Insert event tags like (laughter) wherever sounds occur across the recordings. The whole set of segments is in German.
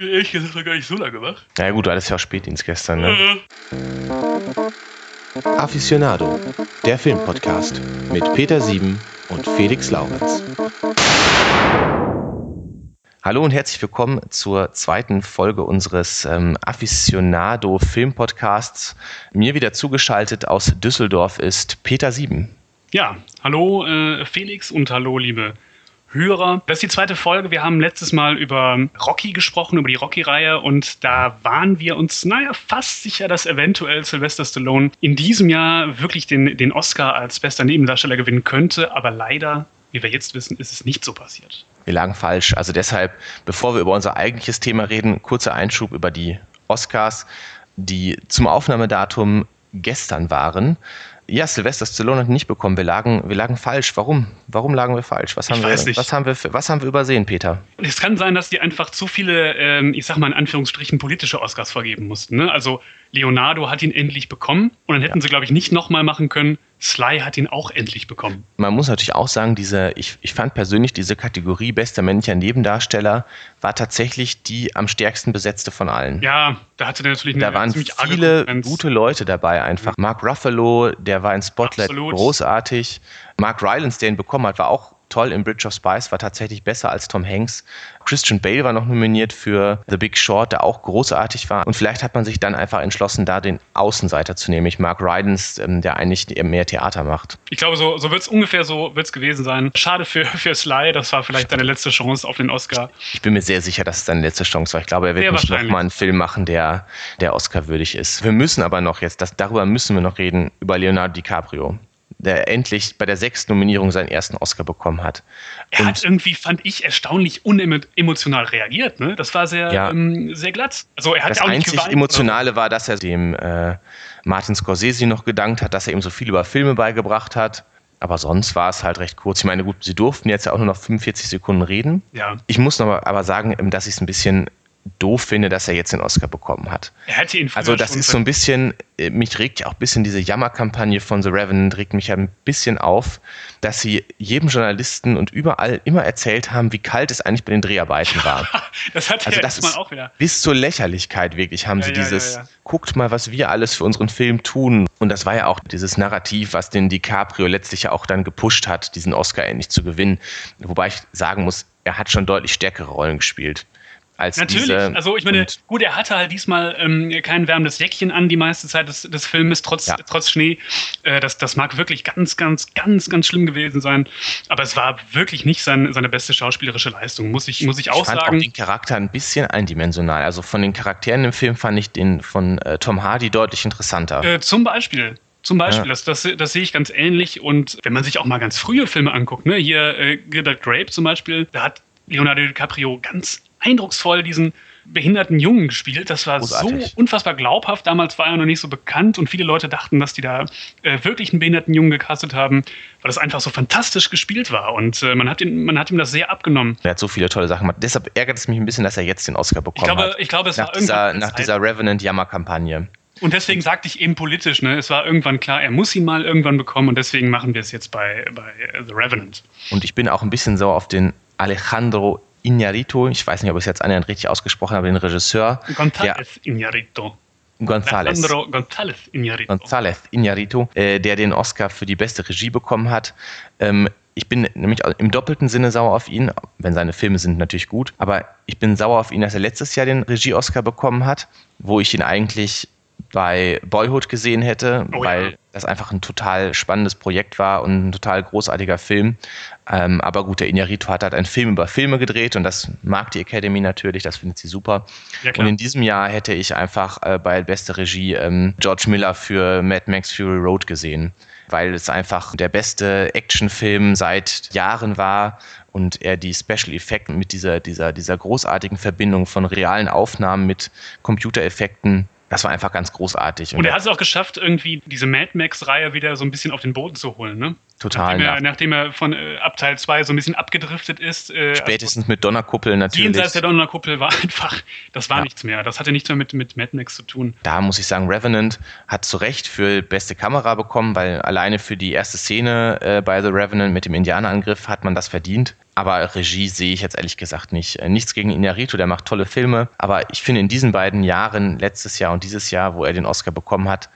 Ehrlich gesagt noch gar nicht so lange gemacht. Na ja, gut, du hattest ja auch Spätdienst gestern, ne? Aficionado, der Filmpodcast mit Peter Sieben und Felix Laurenz. Hallo und herzlich willkommen zur zweiten Folge unseres ähm, Aficionado Filmpodcasts. Mir wieder zugeschaltet aus Düsseldorf ist Peter Sieben. Ja, hallo äh, Felix und hallo liebe Hörer. Das ist die zweite Folge. Wir haben letztes Mal über Rocky gesprochen, über die Rocky-Reihe und da waren wir uns, naja, fast sicher, dass eventuell Sylvester Stallone in diesem Jahr wirklich den, den Oscar als bester Nebendarsteller gewinnen könnte, aber leider, wie wir jetzt wissen, ist es nicht so passiert. Wir lagen falsch. Also deshalb, bevor wir über unser eigentliches Thema reden, kurzer Einschub über die Oscars, die zum Aufnahmedatum gestern waren. Ja, Sylvester Stallone hat nicht bekommen. Wir lagen, wir lagen falsch. Warum? Warum lagen wir falsch? Was haben, wir. Was, haben wir, was haben wir übersehen, Peter? Es kann sein, dass die einfach zu viele, ähm, ich sag mal in Anführungsstrichen, politische Oscars vergeben mussten. Ne? Also Leonardo hat ihn endlich bekommen und dann hätten Ja. sie, glaube ich, nicht nochmal machen können. Sly hat ihn auch endlich bekommen. Man muss natürlich auch sagen, diese, ich, ich fand persönlich diese Kategorie bester männlicher Nebendarsteller war tatsächlich die am stärksten besetzte von allen. Ja, da hatte der natürlich eine Da waren viele gute Leute dabei einfach. Mark Ruffalo, der war in Spotlight Absolut. großartig. Mark Rylance, der ihn bekommen hat, war auch toll in Bridge of Spies, war tatsächlich besser als Tom Hanks. Christian Bale war noch nominiert für The Big Short, der auch großartig war. Und vielleicht hat man sich dann einfach entschlossen, da den Außenseiter zu nehmen, nämlich Mark Rylance, ähm, der eigentlich mehr Theater macht. Ich glaube, so, so wird es ungefähr so wird's gewesen sein. Schade für, (laughs) für Sly, das war vielleicht seine letzte Chance auf den Oscar. Ich bin mir sehr sicher, dass es seine letzte Chance war. Ich glaube, er wird Sehr nicht nochmal einen Film machen, der, der Oscar würdig ist. Wir müssen aber noch jetzt, das, darüber müssen wir noch reden, über Leonardo DiCaprio, der endlich bei der sechsten Nominierung seinen ersten Oscar bekommen hat. Er hat irgendwie, fand ich, erstaunlich unemotional reagiert. Ne? Das war sehr, Ja. ähm, sehr glatt. Also er hat Das auch nicht einzig geweint, Emotionale war, dass er dem äh, Martin Scorsese noch gedankt hat, dass er ihm so viel über Filme beigebracht hat. Aber sonst war es halt recht kurz. Ich meine, gut, sie durften jetzt ja auch nur noch 45 Sekunden reden. Ja, Ich muss aber sagen, ähm, dass ich es ein bisschen doof finde, dass er jetzt den Oscar bekommen hat. er hätte ihn Also das ist so ein bisschen, äh, mich regt ja auch ein bisschen diese Jammerkampagne von The Revenant, regt mich ja ein bisschen auf, dass sie jedem Journalisten und überall immer erzählt haben, wie kalt es eigentlich bei den Dreharbeiten war. (laughs) Das hat Also das ist auch wieder. bis zur Lächerlichkeit wirklich haben Ja, sie ja, dieses, ja. guckt mal, was wir alles für unseren Film tun. Und das war ja auch dieses Narrativ, was den DiCaprio letztlich ja auch dann gepusht hat, diesen Oscar endlich zu gewinnen. Wobei ich sagen muss, er hat schon deutlich stärkere Rollen gespielt. Als Natürlich. diese. also ich meine, Und gut, er hatte halt diesmal ähm, kein wärmendes Jäckchen an die meiste Zeit des, des Filmes, trotz, Ja. trotz Schnee. Äh, das, das mag wirklich ganz, ganz, ganz, ganz schlimm gewesen sein. Aber es war wirklich nicht sein, seine beste schauspielerische Leistung, muss ich, muss ich auch ich fand sagen. auch den Charakter ein bisschen eindimensional. Also von den Charakteren im Film fand ich den von äh, Tom Hardy deutlich interessanter. Äh, zum Beispiel. Zum Beispiel, Ja. das, das, das sehe ich ganz ähnlich. Und wenn man sich auch mal ganz frühe Filme anguckt, ne, hier äh, Gilbert Grape zum Beispiel, da hat Leonardo DiCaprio ganz eindrucksvoll diesen behinderten Jungen gespielt. Das war Großartig. so unfassbar glaubhaft. Damals war er noch nicht so bekannt und viele Leute dachten, dass die da äh, wirklich einen behinderten Jungen gecastet haben, weil das einfach so fantastisch gespielt war. Und äh, man, hat ihn, man hat ihm das sehr abgenommen. er hat so viele tolle Sachen gemacht. Deshalb ärgert es mich ein bisschen, dass er jetzt den Oscar Ich bekommen glaube, hat. ich glaube, es Nach war dieser, irgendwann nach dieser Revenant-Jammer-Kampagne. Und deswegen sagte ich eben politisch, ne? Es war irgendwann klar, er muss ihn mal irgendwann bekommen und deswegen machen wir es jetzt bei, bei äh, The Revenant. Und ich bin auch ein bisschen sauer auf den Alejandro Iñárritu. Ich weiß nicht, ob ich es jetzt annähernd richtig ausgesprochen habe, den Regisseur. González Iñárritu. González. González Iñárritu. González Iñárritu, äh, der den Oscar für die beste Regie bekommen hat. Ähm, ich bin nämlich im doppelten Sinne sauer auf ihn, wenn seine Filme sind natürlich gut, aber ich bin sauer auf ihn, dass er letztes Jahr den Regie-Oscar bekommen hat, wo ich ihn eigentlich bei Boyhood gesehen hätte, Oh weil ja. Das einfach ein total spannendes Projekt war und ein total großartiger Film. Ähm, aber gut, der Iñárritu hat halt einen Film über Filme gedreht und das mag die Academy natürlich, das findet sie super. Ja, und in diesem Jahr hätte ich einfach äh, bei beste Regie ähm, George Miller für Mad Max Fury Road gesehen, weil es einfach der beste Actionfilm seit Jahren war und er die Special Effekte mit dieser, dieser, dieser großartigen Verbindung von realen Aufnahmen mit Computereffekten, das war einfach ganz großartig. Und er hat es auch geschafft, irgendwie diese Mad Max-Reihe wieder so ein bisschen auf den Boden zu holen, ne? Total. Nachdem er, nachdem er von äh, ab Teil 2 so ein bisschen abgedriftet ist. Äh, Spätestens mit Donnerkuppel natürlich. Jenseits der Donnerkuppel war (laughs) einfach, das war ja. nichts mehr. Das hatte nichts mehr mit, mit Mad Max zu tun. Da muss ich sagen, Revenant hat zu Recht für beste Kamera bekommen, weil alleine für die erste Szene äh, bei The Revenant mit dem Indianerangriff hat man das verdient. Aber Regie sehe ich jetzt ehrlich gesagt nicht. Äh, nichts gegen Inarito, der macht tolle Filme. Aber ich finde in diesen beiden Jahren, letztes Jahr und dieses Jahr, wo er den Oscar bekommen hat,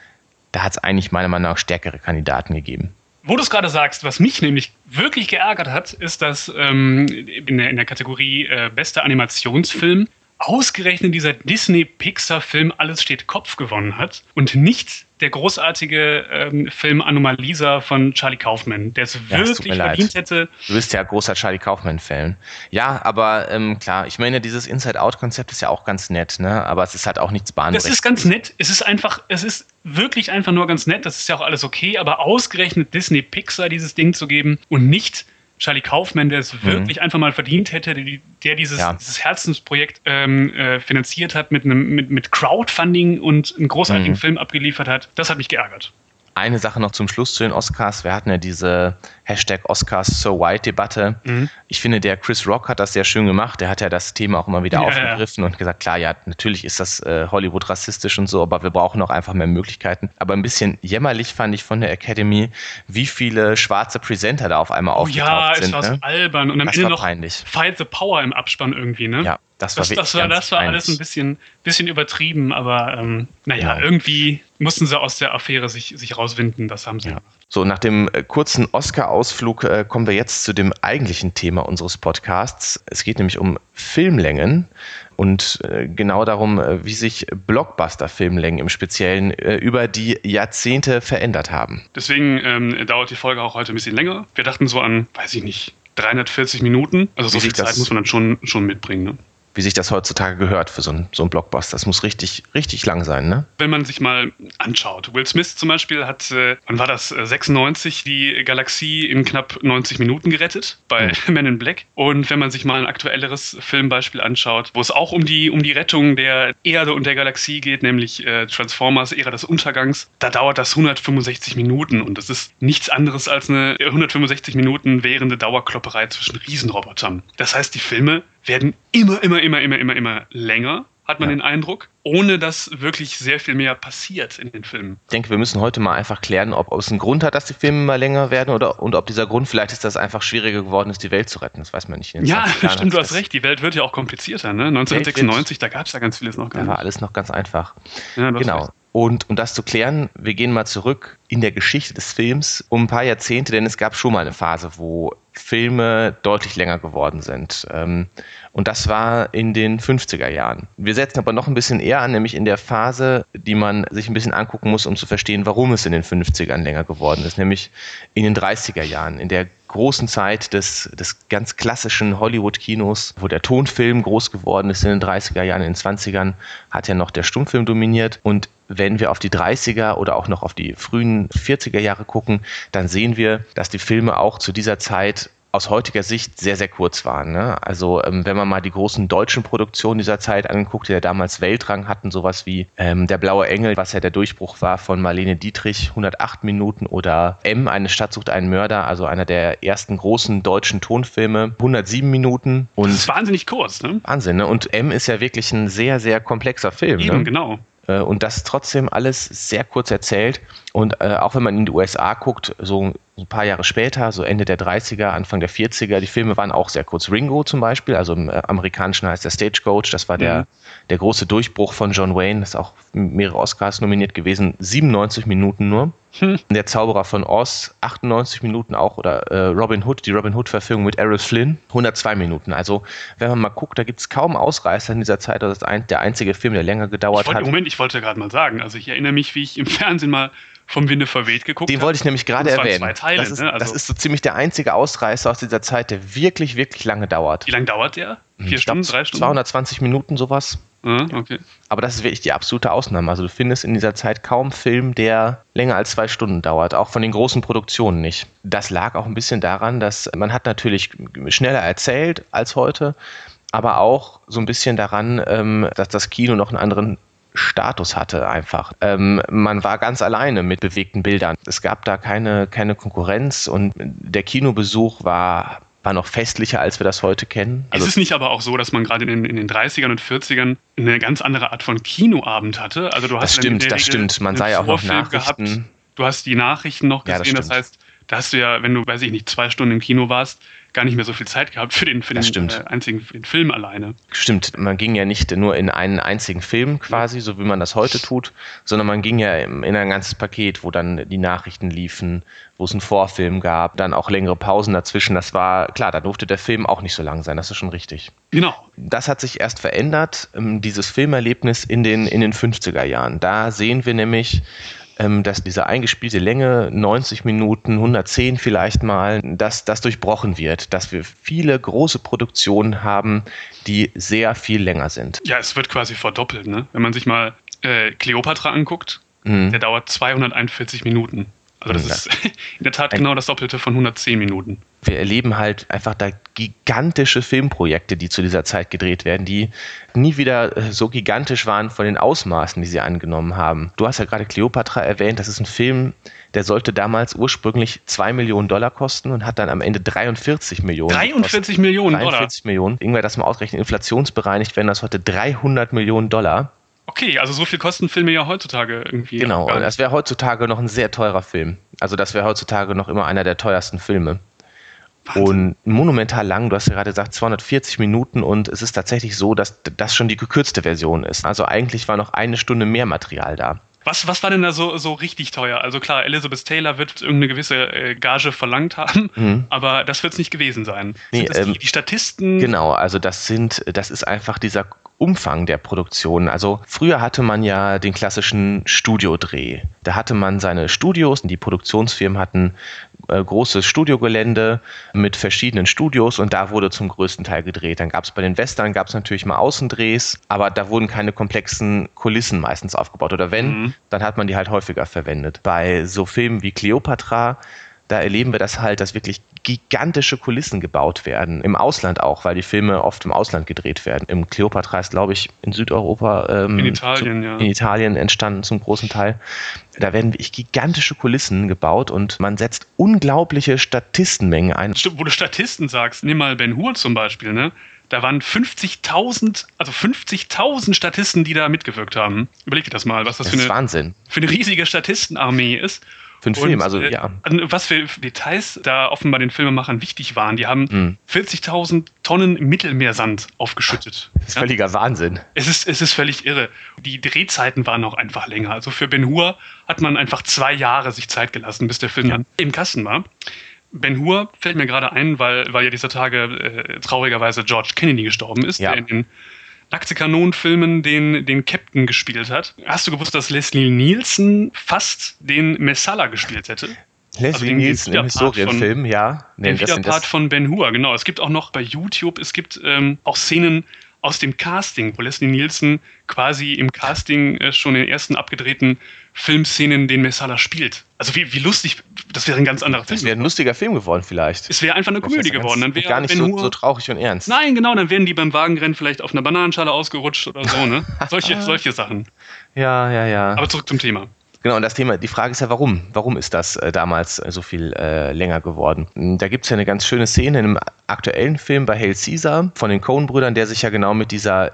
da hat es eigentlich meiner Meinung nach stärkere Kandidaten gegeben. Wo du es gerade sagst, was mich nämlich wirklich geärgert hat, ist, dass ähm, in, der, in, der, Kategorie äh, bester Animationsfilm ausgerechnet dieser Disney-Pixar-Film Alles steht Kopf gewonnen hat und nicht der großartige ähm, Film Anomalisa von Charlie Kaufman, der es ja, wirklich verdient leid. hätte. Du bist ja großer Charlie Kaufman-Fan. Ja, aber ähm, klar, ich meine, dieses Inside-Out-Konzept ist ja auch ganz nett, ne? aber es ist halt auch nichts bahnbrechendes. Das ist ganz nett. Es ist einfach, es ist wirklich einfach nur ganz nett. Das ist ja auch alles okay, aber ausgerechnet Disney Pixar dieses Ding zu geben und nicht Charlie Kaufman, der es mhm. wirklich einfach mal verdient hätte, der, der dieses, ja. dieses Herzensprojekt ähm, äh, finanziert hat, mit, einem, mit, mit Crowdfunding und einen großartigen mhm. Film abgeliefert hat, das hat mich geärgert. Eine Sache noch zum Schluss zu den Oscars. Wir hatten ja diese Hashtag Oscars So White Debatte. Mhm. Ich finde, der Chris Rock hat das sehr schön gemacht. Der hat ja das Thema auch immer wieder ja, aufgegriffen ja. und gesagt, klar, ja, natürlich ist das äh, Hollywood rassistisch und so, aber wir brauchen auch einfach mehr Möglichkeiten. Aber ein bisschen jämmerlich fand ich von der Academy, wie viele schwarze Presenter da auf einmal oh, aufgetaucht ja, sind. Ja, es war ne? so albern. Und am das Ende noch peinlich. Fight the Power im Abspann irgendwie, ne? Ja, das war, das, das war, das war alles ein bisschen, bisschen übertrieben, aber ähm, naja, ja. irgendwie mussten sie aus der Affäre sich, sich rauswinden, das haben sie ja. gemacht. So, nach dem äh, kurzen Oscar-Ausflug äh, kommen wir jetzt zu dem eigentlichen Thema unseres Podcasts. Es geht nämlich um Filmlängen und äh, genau darum, äh, wie sich Blockbuster-Filmlängen im Speziellen äh, über die Jahrzehnte verändert haben. Deswegen ähm, dauert die Folge auch heute ein bisschen länger. Wir dachten so an, weiß ich nicht, 340 Minuten. Also so viel Zeit muss man dann schon, schon mitbringen. Ne? Wie sich das heutzutage gehört für so ein, so ein Blockbuster. Das muss richtig, richtig lang sein, ne? Wenn man sich mal anschaut. Will Smith zum Beispiel hat, äh, wann war das, 96 äh, die Galaxie in knapp 90 Minuten gerettet bei mhm. (laughs) Men in Black. Und wenn man sich mal ein aktuelleres Filmbeispiel anschaut, wo es auch um die, um die Rettung der Erde und der Galaxie geht, nämlich äh, Transformers, Ära des Untergangs, da dauert das 165 Minuten. Und das ist nichts anderes als eine 165 Minuten währende Dauerklopperei zwischen Riesenrobotern. Das heißt, die Filme werden immer, immer, immer, immer, immer, immer länger, hat man ja. den Eindruck, ohne dass wirklich sehr viel mehr passiert in den Filmen. Ich denke, wir müssen heute mal einfach klären, ob, ob es einen Grund hat, dass die Filme immer länger werden oder und ob dieser Grund vielleicht ist, dass es einfach schwieriger geworden ist, die Welt zu retten. Das weiß man nicht. Ja, (laughs) stimmt, du hast recht. Die Welt wird ja auch komplizierter. Ne? 1996, da gab es ja ganz vieles noch gar nicht. Da war alles noch ganz einfach. Ja, genau. Und um das zu klären, wir gehen mal zurück in der Geschichte des Films um ein paar Jahrzehnte, denn es gab schon mal eine Phase, wo Filme deutlich länger geworden sind. Ähm, und das war in den 50er Jahren. Wir setzen aber noch ein bisschen eher an, nämlich in der Phase, die man sich ein bisschen angucken muss, um zu verstehen, warum es in den 50ern länger geworden ist, nämlich in den 30er Jahren, in der großen Zeit des, des ganz klassischen Hollywood-Kinos, wo der Tonfilm groß geworden ist in den 30er Jahren, in den 20ern hat ja noch der Stummfilm dominiert. Und wenn wir auf die 30er oder auch noch auf die frühen 40er Jahre gucken, dann sehen wir, dass die Filme auch zu dieser Zeit aus heutiger Sicht sehr, sehr kurz waren. Ne? Also ähm, wenn man mal die großen deutschen Produktionen dieser Zeit anguckt, die ja damals Weltrang hatten, sowas wie ähm, Der blaue Engel, was ja der Durchbruch war von Marlene Dietrich, 108 Minuten oder M, eine Stadt sucht einen Mörder, also einer der ersten großen deutschen Tonfilme, 107 Minuten. Und das ist wahnsinnig kurz, ne? Wahnsinn, ne? Und M ist ja wirklich ein sehr, sehr komplexer Film. Eben, ne? genau. Äh, und das trotzdem alles sehr kurz erzählt. Und äh, auch wenn man in die USA guckt, so ein paar Jahre später, so Ende der 30er, Anfang der 40er, die Filme waren auch sehr kurz. Ringo zum Beispiel, also im äh, amerikanischen heißt der Stagecoach, das war der, mhm. der große Durchbruch von John Wayne, das ist auch mehrere Oscars nominiert gewesen, 97 Minuten nur. Hm. Der Zauberer von Oz, 98 Minuten auch, oder äh, Robin Hood, die Robin Hood-Verfilmung mit Errol Flynn, 102 Minuten. Also, wenn man mal guckt, da gibt es kaum Ausreißer in dieser Zeit. Das ist ein, der einzige Film, der länger gedauert wollte, hat. Moment, ich wollte gerade mal sagen, also ich erinnere mich, wie ich im Fernsehen mal vom Winde verweht geguckt Den wollte ich nämlich gerade erwähnen. Teile, das, ist, ne? also das ist so ziemlich der einzige Ausreißer aus dieser Zeit, der wirklich, wirklich lange dauert. Wie lange dauert der? Hm, Vier ich Stunden, glaub, drei Stunden? 220 Minuten, sowas. Ah, okay. Aber das ist wirklich die absolute Ausnahme. Also du findest in dieser Zeit kaum Film, der länger als zwei Stunden dauert, auch von den großen Produktionen nicht. Das lag auch ein bisschen daran, dass man hat natürlich schneller erzählt als heute, aber auch so ein bisschen daran, ähm, dass das Kino noch einen anderen Status hatte einfach. Ähm, man war ganz alleine mit bewegten Bildern. Es gab da keine, keine Konkurrenz und der Kinobesuch war war noch festlicher, als wir das heute kennen. Also ist es nicht aber auch so, dass man gerade in, in, den 30ern und 40ern eine ganz andere Art von Kinoabend hatte? Also du hast das stimmt, das stimmt. Man sah ja auch noch Nachrichten. Gehabt. Du hast die Nachrichten noch gesehen. Ja, das, das heißt, da hast du ja, wenn du, weiß ich nicht, zwei Stunden im Kino warst, gar nicht mehr so viel Zeit gehabt für den, für den äh, einzigen den Film alleine. Stimmt, man ging ja nicht nur in einen einzigen Film quasi, so wie man das heute tut, sondern man ging ja in ein ganzes Paket, wo dann die Nachrichten liefen, wo es einen Vorfilm gab, dann auch längere Pausen dazwischen. Das war, klar, da durfte der Film auch nicht so lang sein, das ist schon richtig. Genau. Das hat sich erst verändert, ähm, dieses Filmerlebnis in den, in den 50er Jahren. Da sehen wir nämlich dass diese eingespielte Länge, 90 Minuten, 110 vielleicht mal, dass das durchbrochen wird, dass wir viele große Produktionen haben, die sehr viel länger sind. Ja, es wird quasi verdoppelt, ne? Wenn man sich mal äh, Cleopatra anguckt, mhm. der dauert 241 Minuten. Also das ist (laughs) in der Tat genau das Doppelte von 110 Minuten. Wir erleben halt einfach da gigantische Filmprojekte, die zu dieser Zeit gedreht werden, die nie wieder äh, so gigantisch waren von den Ausmaßen, die sie angenommen haben. Du hast ja gerade Cleopatra erwähnt, das ist ein Film, der sollte damals ursprünglich 2 Millionen Dollar kosten und hat dann am Ende 43 Millionen. 43 gekostet. Millionen 43 Dollar? Millionen. Irgendwer das mal ausrechnen, inflationsbereinigt werden das heute 300 Millionen Dollar. Okay, also so viel kosten Filme ja heutzutage irgendwie. Genau, und das wäre heutzutage noch ein sehr teurer Film. Also das wäre heutzutage noch immer einer der teuersten Filme. Wahnsinn. Und monumental lang, du hast ja gerade gesagt, 240 Minuten und es ist tatsächlich so, dass das schon die gekürzte Version ist. Also eigentlich war noch eine Stunde mehr Material da. Was, was war denn da so, so richtig teuer? Also klar, Elizabeth Taylor wird irgendeine gewisse äh, Gage verlangt (laughs) haben, mhm. aber das wird es nicht gewesen sein. Nee, ähm, die, die, Statisten? Genau, also das sind, das ist einfach dieser Umfang der Produktion. Also früher hatte man ja den klassischen Studiodreh. Da hatte man seine Studios und die Produktionsfirmen hatten großes Studiogelände mit verschiedenen Studios und da wurde zum größten Teil gedreht. Dann gab es bei den Western gab es natürlich mal Außendrehs, aber da wurden keine komplexen Kulissen meistens aufgebaut. Oder wenn, mhm. dann hat man die halt häufiger verwendet. Bei so Filmen wie Cleopatra da erleben wir das halt, dass wirklich gigantische Kulissen gebaut werden. Im Ausland auch, weil die Filme oft im Ausland gedreht werden. Im Cleopatra ist, glaube ich, in Südeuropa, ähm, in, Italien, zu, ja. in Italien entstanden zum großen Teil. Da werden wirklich gigantische Kulissen gebaut und man setzt unglaubliche Statistenmengen ein. Stimmt, wo du Statisten sagst, nimm mal Ben Hur zum Beispiel, ne? Da waren 50.000, also 50.000 Statisten, die da mitgewirkt haben. Überleg dir das mal, was das, das für, eine, Wahnsinn. für eine riesige Statistenarmee ist. Für einen Film, also äh, ja. Was für Details da offenbar den Filmemachern wichtig waren. Die haben hm. 40.000 Tonnen Mittelmeersand aufgeschüttet. Das ist ja? völliger Wahnsinn. Es ist, es ist völlig irre. Die Drehzeiten waren auch einfach länger. Also für Ben Hur hat man einfach zwei Jahre sich Zeit gelassen, bis der Film ja. dann im Kasten war. Ben Hur fällt mir gerade ein, weil, weil ja dieser Tage äh, traurigerweise George Kennedy gestorben ist, ja. der in den nackte Kanonenfilmen den, den Captain gespielt hat. Hast du gewusst, dass Leslie Nielsen fast den Messala gespielt hätte? Leslie also Nielsen im Historienfilm, ja. Nee, den Widerpart von Ben Hur, genau. Es gibt auch noch bei YouTube, es gibt ähm, auch Szenen aus dem Casting, wo Leslie Nielsen quasi im Casting äh, schon in den ersten abgedrehten Filmszenen den Messala spielt. Also wie, wie lustig, das wäre ein ganz anderer Film. Das wäre ein lustiger Film geworden vielleicht. Es wäre einfach eine Komödie geworden. Dann wäre gar nicht so, so, traurig und ernst. Nein, genau, dann wären die beim Wagenrennen vielleicht auf einer Bananenschale ausgerutscht oder so, ne? (laughs) solche, solche Sachen. Ja, ja, ja. Aber zurück zum Thema. Genau, und das Thema, die Frage ist ja, warum? Warum ist das äh, damals äh, so viel äh, länger geworden? Da gibt es ja eine ganz schöne Szene in einem aktuellen Film bei Hail Caesar von den Coen-Brüdern, der sich ja genau mit dieser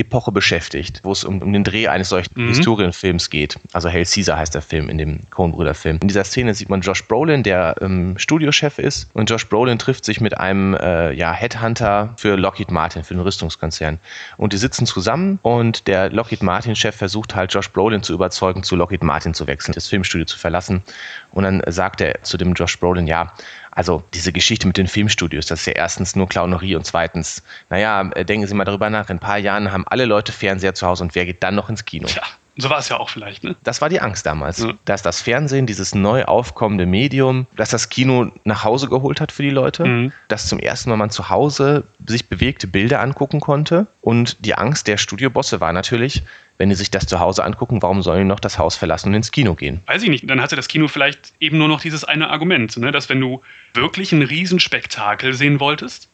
Epoche beschäftigt, wo es um, um den Dreh eines solchen mhm. Historienfilms geht. Also Hail Caesar heißt der Film in dem Coen-Brüder-Film. In dieser Szene sieht man Josh Brolin, der ähm, Studiochef ist. Und Josh Brolin trifft sich mit einem äh, ja, Headhunter für Lockheed Martin, für den Rüstungskonzern. Und die sitzen zusammen und der Lockheed Martin-Chef versucht halt Josh Brolin zu überzeugen, zu Lockheed Martin zu wechseln, das Filmstudio zu verlassen. Und dann sagt er zu dem Josh Brolin, ja, also diese Geschichte mit den Filmstudios, das ist ja erstens nur Clownerie und zweitens, naja, äh, denken Sie mal darüber nach, in ein paar Jahren haben alle Leute Fernseher zu Hause und wer geht dann noch ins Kino? Tja. So war es ja auch vielleicht, ne? Das war die Angst damals, ja. dass das Fernsehen, dieses neu aufkommende Medium, dass das Kino nach Hause geholt hat für die Leute, mhm. dass zum ersten Mal man zu Hause sich bewegte Bilder angucken konnte und die Angst der Studiobosse war natürlich, wenn die sich das zu Hause angucken, warum sollen die noch das Haus verlassen und ins Kino gehen? Weiß ich nicht. Dann hatte das Kino vielleicht eben nur noch dieses eine Argument, ne? dass wenn du wirklich ein Riesenspektakel sehen wolltest,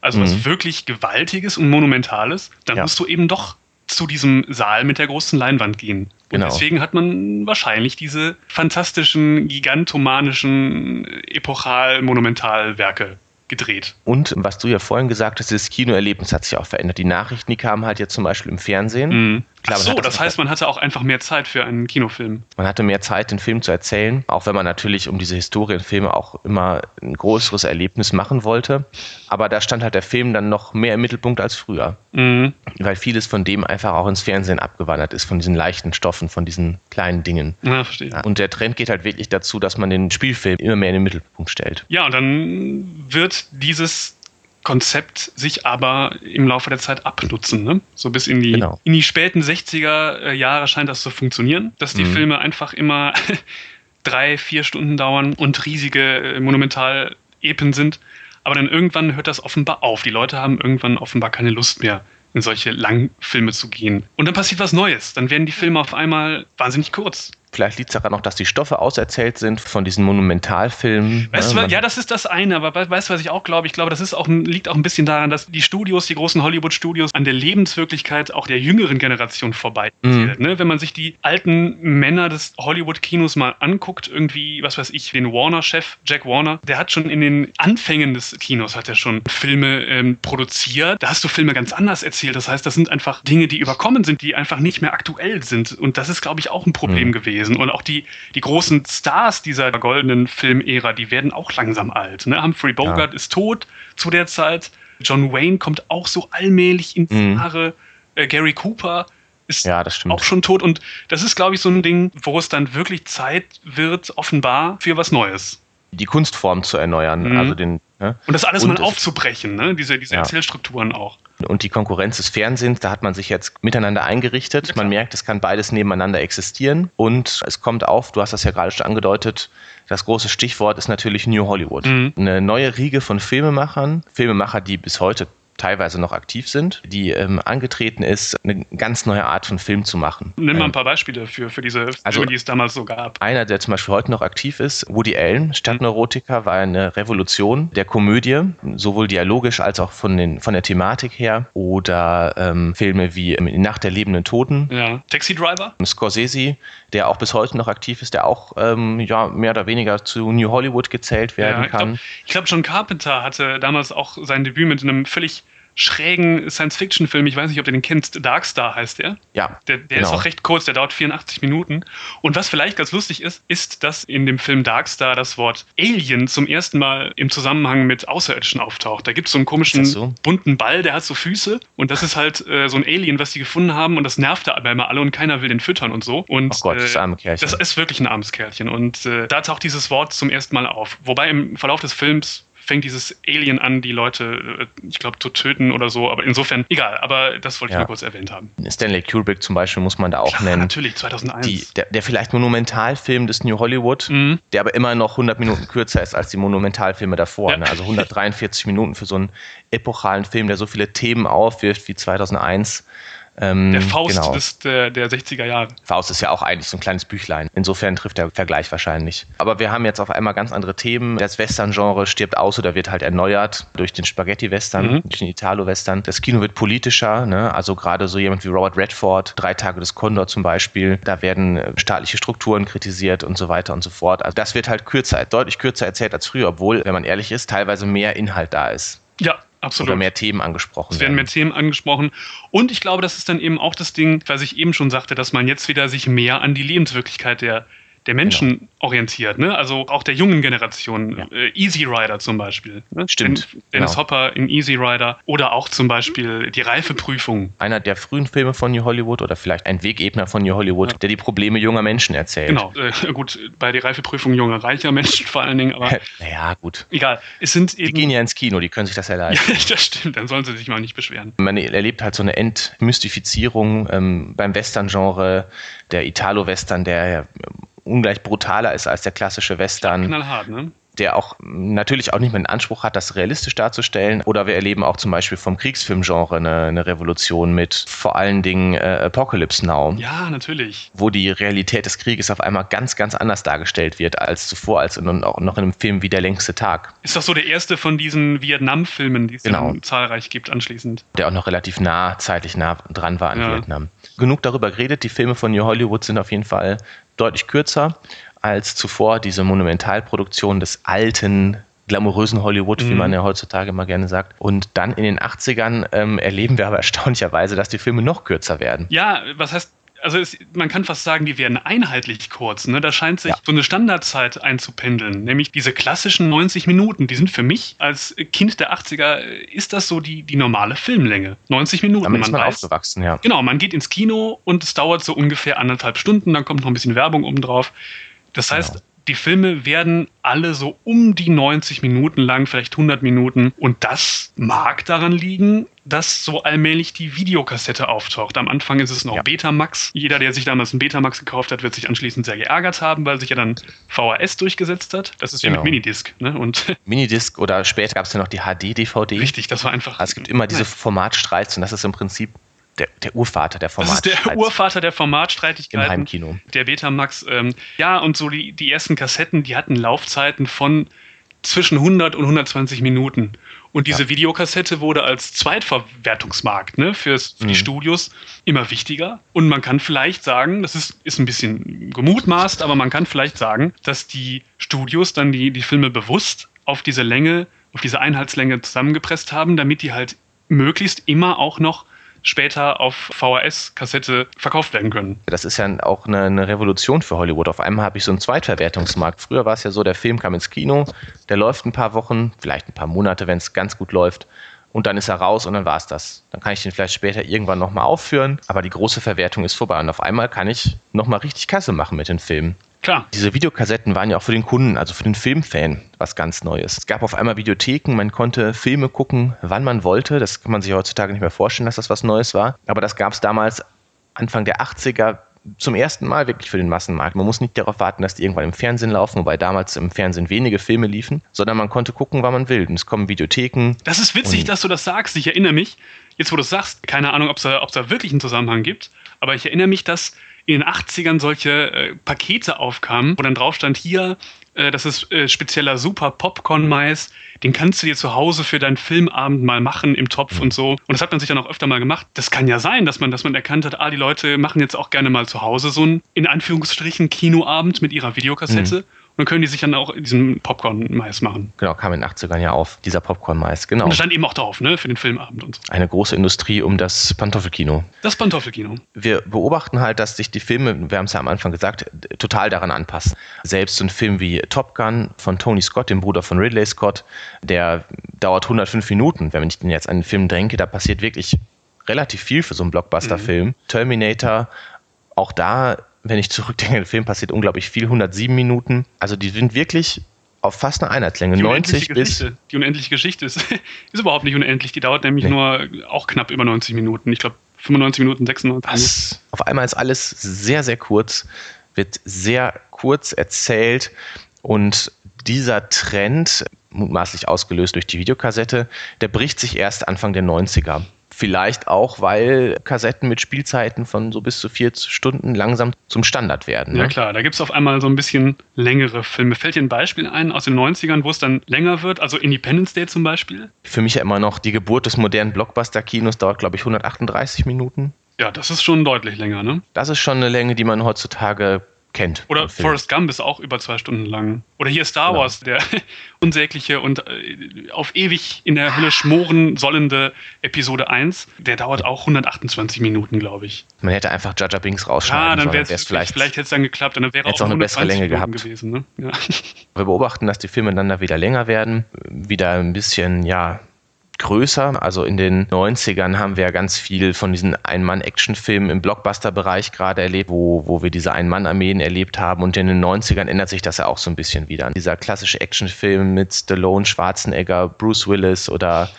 also mhm. was wirklich Gewaltiges und Monumentales, dann ja. musst du eben doch zu diesem Saal mit der großen Leinwand gehen. Und Genau. deswegen hat man wahrscheinlich diese fantastischen, gigantomanischen, epochal-Monumentalwerke gedreht. Und was du ja vorhin gesagt hast, das Kinoerlebnis hat sich auch verändert. Die Nachrichten, die kamen halt jetzt zum Beispiel im Fernsehen. Mhm. Klar, Ach so, das heißt, man hatte auch einfach mehr Zeit für einen Kinofilm. Man hatte mehr Zeit, den Film zu erzählen, auch wenn man natürlich um diese Historienfilme auch immer ein größeres Erlebnis machen wollte. Aber da stand halt der Film dann noch mehr im Mittelpunkt als früher, Mhm. weil vieles von dem einfach auch ins Fernsehen abgewandert ist, von diesen leichten Stoffen, von diesen kleinen Dingen. Ja, verstehe. Ja, Und der Trend geht halt wirklich dazu, dass man den Spielfilm immer mehr in den Mittelpunkt stellt. Ja, und dann wird dieses Konzept sich aber im Laufe der Zeit abnutzen. Ne? So bis in die, Genau. in die späten 60er Jahre scheint das zu funktionieren, dass die Mhm. Filme einfach immer (laughs) drei, vier Stunden dauern und riesige äh, Monumental-Epen sind. Aber dann irgendwann hört das offenbar auf. Die Leute haben irgendwann offenbar keine Lust mehr, in solche Langfilme zu gehen. Und dann passiert was Neues. Dann werden die Filme auf einmal wahnsinnig kurz. Vielleicht liegt es daran auch, dass die Stoffe auserzählt sind von diesen Monumentalfilmen. Weißt ne? du, was- Man- ja, das ist das eine, aber we- weißt du, was ich auch glaube? Ich glaube, das ist auch, liegt auch ein bisschen daran, dass die Studios, die großen Hollywood-Studios, an der Lebenswirklichkeit auch der jüngeren Generation vorbei. Mhm. Ne? Wenn man sich die alten Männer des Hollywood-Kinos mal anguckt, irgendwie, was weiß ich, den Warner-Chef, Jack Warner, der hat schon in den Anfängen des Kinos hat er schon Filme ähm, produziert. Da hast du Filme ganz anders erzählt. Das heißt, das sind einfach Dinge, die überkommen sind, die einfach nicht mehr aktuell sind. Und das ist, glaube ich, auch ein Problem Mhm. gewesen. Und auch die, die großen Stars dieser goldenen Filmära, die werden auch langsam alt. Ne? Humphrey Bogart ist tot zu der Zeit. John Wayne kommt auch so allmählich ins Mhm. Jahre. Äh, Gary Cooper ist Ja, auch schon tot. Und das ist, glaube ich, so ein Ding, wo es dann wirklich Zeit wird, offenbar, für was Neues. die Kunstform zu erneuern. Mhm. Also den, ne? Und das alles Und mal aufzubrechen, ne? diese, diese Ja. Erzählstrukturen auch. Und die Konkurrenz des Fernsehens, da hat man sich jetzt miteinander eingerichtet. Man merkt, es kann beides nebeneinander existieren. Und es kommt auf, du hast das ja gerade schon angedeutet, das große Stichwort ist natürlich New Hollywood. Mhm. Eine neue Riege von Filmemachern, Filmemacher, die bis heute teilweise noch aktiv sind, die ähm, angetreten ist, eine ganz neue Art von Film zu machen. Nimm mal Ähm, ein paar Beispiele für, für diese Filme, Also- die es damals so gab. einer, der zum Beispiel heute noch aktiv ist, Woody Allen, Stadtneurotiker, war eine Revolution der Komödie, sowohl dialogisch als auch von, den, von der Thematik her. Oder ähm, Filme wie ähm, Nacht der lebenden Toten. Ja. Taxi Driver? Scorsese, der auch bis heute noch aktiv ist, der auch ähm, ja, mehr oder weniger zu New Hollywood gezählt werden Ja, ich kann. glaube, glaub, John Carpenter hatte damals auch sein Debüt mit einem völlig schrägen Science-Fiction-Film. Ich weiß nicht, ob du den kennst. Darkstar heißt der. ja, Der, der genau. ist auch recht kurz, der dauert 84 Minuten. Und was vielleicht ganz lustig ist, ist, dass in dem Film Darkstar das Wort Alien zum ersten Mal im Zusammenhang mit Außerirdischen auftaucht. Da gibt es so einen komischen das so? bunten Ball, der hat so Füße. Und das ist halt äh, so ein Alien, was sie gefunden haben. Und das nervt da aber immer alle und keiner will den füttern und so. Und, Oh Gott, das äh, arme Kerlchen. Das ist wirklich ein armes Kerlchen. Und äh, da taucht dieses Wort zum ersten Mal auf. Wobei im Verlauf des Films fängt dieses Alien an, die Leute, äh, ich glaube, zu töten oder so. Aber insofern, egal. Aber das wollte ich Ja. nur kurz erwähnt haben. Stanley Kubrick zum Beispiel muss man da auch Klar, nennen. natürlich, 2001. Die, der, der vielleicht Monumentalfilm des New Hollywood, Mhm. der aber immer noch 100 Minuten kürzer ist als die Monumentalfilme davor. Ja. Ne? Also 143 Minuten für so einen epochalen Film, der so viele Themen aufwirft wie 2001. Ähm, Der Faust genau. des, der, der 60er Jahre. Faust ist ja auch eigentlich so ein kleines Büchlein. Insofern trifft der Vergleich wahrscheinlich. Aber wir haben jetzt auf einmal ganz andere Themen. Das Western-Genre stirbt aus oder wird halt erneuert durch den Spaghetti-Western, Mhm. durch den Italo-Western. Das Kino wird politischer. Ne? Also gerade so jemand wie Robert Redford, Drei Tage des Condor zum Beispiel. Da werden äh, staatliche Strukturen kritisiert und so weiter und so fort. Also das wird halt kürzer, deutlich kürzer erzählt als früher, obwohl, wenn man ehrlich ist, teilweise mehr Inhalt da ist. Ja, Oder absolut. mehr Themen angesprochen Es werden mehr Themen angesprochen. Und ich glaube, das ist dann eben auch das Ding, was ich eben schon sagte, dass man jetzt wieder sich mehr an die Lebenswirklichkeit der, der Menschen orientiert. Ne? Also auch der jungen Generation. Ja. Äh, Easy Rider zum Beispiel. Ne? Stimmt, Den, Dennis genau. Hopper in Easy Rider. Oder auch zum Beispiel die Reifeprüfung. einer der frühen Filme von New Hollywood oder vielleicht ein Wegebner von New Hollywood, der die Probleme junger Menschen erzählt. Genau. Äh, (laughs) gut, bei der Reifeprüfung junger, reicher Menschen vor allen Dingen. Aber (laughs) naja, gut. egal. Es sind Die eben. gehen ja ins Kino, die können sich das ja ja, (laughs) leisten. das stimmt. Dann sollen sie sich mal nicht beschweren. Man erlebt halt so eine Entmystifizierung ähm, beim Western-Genre, der Italo-Western, der ja ungleich brutaler ist als der klassische Western. Knallhart, ne? der auch natürlich auch nicht mehr den Anspruch hat, das realistisch darzustellen. Oder wir erleben auch zum Beispiel vom Kriegsfilmgenre eine, eine Revolution mit vor allen Dingen äh, Apocalypse Now. Ja, natürlich. Wo die Realität des Krieges auf einmal ganz, ganz anders dargestellt wird als zuvor, als in, auch noch in einem Film wie Der längste Tag. Ist doch so der erste von diesen Vietnam-Filmen, die es genau. zahlreich gibt anschließend. Der auch noch relativ nah, zeitlich nah dran war an ja. Vietnam. Genug darüber geredet, die Filme von New Hollywood sind auf jeden Fall deutlich kürzer als zuvor diese Monumentalproduktion des alten glamourösen Hollywood, mhm. wie man ja heutzutage immer gerne sagt. Und dann in den 80ern ähm, erleben wir aber (laughs) erstaunlicherweise, dass die Filme noch kürzer werden. Ja, was heißt also es, man kann fast sagen, die werden einheitlich kurz. Ne? Da scheint sich ja. so eine Standardzeit einzupendeln, nämlich diese klassischen 90 Minuten. Die sind für mich als Kind der 80er, ist das so die, die normale Filmlänge. 90 Minuten. Damit man ist man weiß, aufgewachsen, ja. Genau, man geht ins Kino und es dauert so ungefähr anderthalb Stunden, dann kommt noch ein bisschen Werbung obendrauf. Das heißt, genau. Die Filme werden alle so um die 90 Minuten lang, vielleicht 100 Minuten. Und das mag daran liegen, dass so allmählich die Videokassette auftaucht. Am Anfang ist es noch ja. Betamax. Jeder, der sich damals ein Betamax gekauft hat, wird sich anschließend sehr geärgert haben, weil sich ja dann VHS durchgesetzt hat. Das ist wie genau. mit Minidisc. Ne? Und (laughs) Minidisc oder später gab es ja noch die HD-DVD. Richtig, das war einfach. Also es gibt immer diese Formatstreits und das ist im Prinzip der, der Urvater der Formatstreitigkeiten. Das ist der Urvater der Formatstreitigkeiten. Im Heimkino. Der Betamax. Ähm, ja, und so die, die ersten Kassetten, die hatten Laufzeiten von zwischen 100 und 120 Minuten. Und diese ja. Videokassette wurde als Zweitverwertungsmarkt ne, für mhm. die Studios immer wichtiger. Und man kann vielleicht sagen, das ist, ist ein bisschen gemutmaßt, aber man kann vielleicht sagen, dass die Studios dann die, die Filme bewusst auf diese Länge, auf diese Einheitslänge zusammengepresst haben, damit die halt möglichst immer auch noch später auf VHS-Kassette verkauft werden können. Das ist ja auch eine, eine Revolution für Hollywood. Auf einmal habe ich so einen Zweitverwertungsmarkt. Früher war es ja so, der Film kam ins Kino, der läuft ein paar Wochen, vielleicht ein paar Monate, wenn es ganz gut läuft. Und dann ist er raus und dann war es das. Dann kann ich den vielleicht später irgendwann nochmal aufführen, aber die große Verwertung ist vorbei. Und auf einmal kann ich nochmal richtig Kasse machen mit den Filmen. Klar. Diese Videokassetten waren ja auch für den Kunden, also für den Filmfan, was ganz Neues. Es gab auf einmal Videotheken, man konnte Filme gucken, wann man wollte. Das kann man sich heutzutage nicht mehr vorstellen, dass das was Neues war. Aber das gab es damals Anfang der 80er zum ersten Mal wirklich für den Massenmarkt. Man muss nicht darauf warten, dass die irgendwann im Fernsehen laufen, wobei damals im Fernsehen wenige Filme liefen, sondern man konnte gucken, wann man will. Und es kommen Videotheken. Das ist witzig, dass du das sagst. Ich erinnere mich, jetzt wo du es sagst, keine Ahnung, ob es da, da wirklich einen Zusammenhang gibt, aber ich erinnere mich, dass in den 80ern solche äh, Pakete aufkamen, wo dann drauf stand, hier, äh, das ist äh, spezieller Super Popcorn-Mais, den kannst du dir zu Hause für deinen Filmabend mal machen im Topf und so. Und das hat man sich dann auch öfter mal gemacht. Das kann ja sein, dass man, dass man erkannt hat, ah, die Leute machen jetzt auch gerne mal zu Hause so einen, in Anführungsstrichen, Kinoabend mit ihrer Videokassette. Mhm dann können die sich dann auch diesen Popcorn-Mais machen. Genau, kam in den 80ern ja auf, dieser Popcorn-Mais, genau. Und stand eben auch drauf, ne, für den Filmabend und so. Eine große Industrie um das Pantoffelkino. Das Pantoffelkino. Wir beobachten halt, dass sich die Filme, wir haben es ja am Anfang gesagt, total daran anpassen. Selbst so ein Film wie Top Gun von Tony Scott, dem Bruder von Ridley Scott, der dauert 105 Minuten. Wenn ich den jetzt an den Film denke, da passiert wirklich relativ viel für so einen Blockbuster-Film. Mhm. Terminator, auch da wenn ich zurückdenke, der Film passiert unglaublich viel, 107 Minuten. Also die sind wirklich auf fast eine Einheitslänge, die 90 bis. Die unendliche Geschichte ist, (laughs) ist überhaupt nicht unendlich, die dauert nämlich nee. nur auch knapp über 90 Minuten. Ich glaube 95 Minuten, 96 Was? Minuten. Auf einmal ist alles sehr, sehr kurz, wird sehr kurz erzählt und dieser Trend, mutmaßlich ausgelöst durch die Videokassette, der bricht sich erst Anfang der 90er. Vielleicht auch, weil Kassetten mit Spielzeiten von so bis zu vier Stunden langsam zum Standard werden. Ne? Ja klar, da gibt es auf einmal so ein bisschen längere Filme. Fällt dir ein Beispiel ein aus den 90ern, wo es dann länger wird? Also Independence Day zum Beispiel? Für mich ja immer noch die Geburt des modernen Blockbuster-Kinos dauert, glaube ich, 138 Minuten. Ja, das ist schon deutlich länger, ne? Das ist schon eine Länge, die man heutzutage kennt. Oder Forrest Gump ist auch über zwei Stunden lang. Oder hier Star genau. Wars, der (laughs) unsägliche und äh, auf ewig in der Hölle schmoren sollende Episode 1. Der dauert auch 128 Minuten, glaube ich. Man hätte einfach Jaja Binks rausschneiden Ja, dann wäre es vielleicht, vielleicht hätte es dann geklappt und dann wäre auch, auch eine bessere Länge gehabt gewesen. Ne? Ja. Wir beobachten, dass die Filme dann da wieder länger werden, wieder ein bisschen, ja, größer. Also in den 90ern haben wir ganz viel von diesen Ein-Mann-Actionfilmen im Blockbuster-Bereich gerade erlebt, wo, wo wir diese Ein-Mann-Armeen erlebt haben. Und in den 90ern ändert sich das ja auch so ein bisschen wieder. Dieser klassische Actionfilm mit Stallone, Schwarzenegger, Bruce Willis oder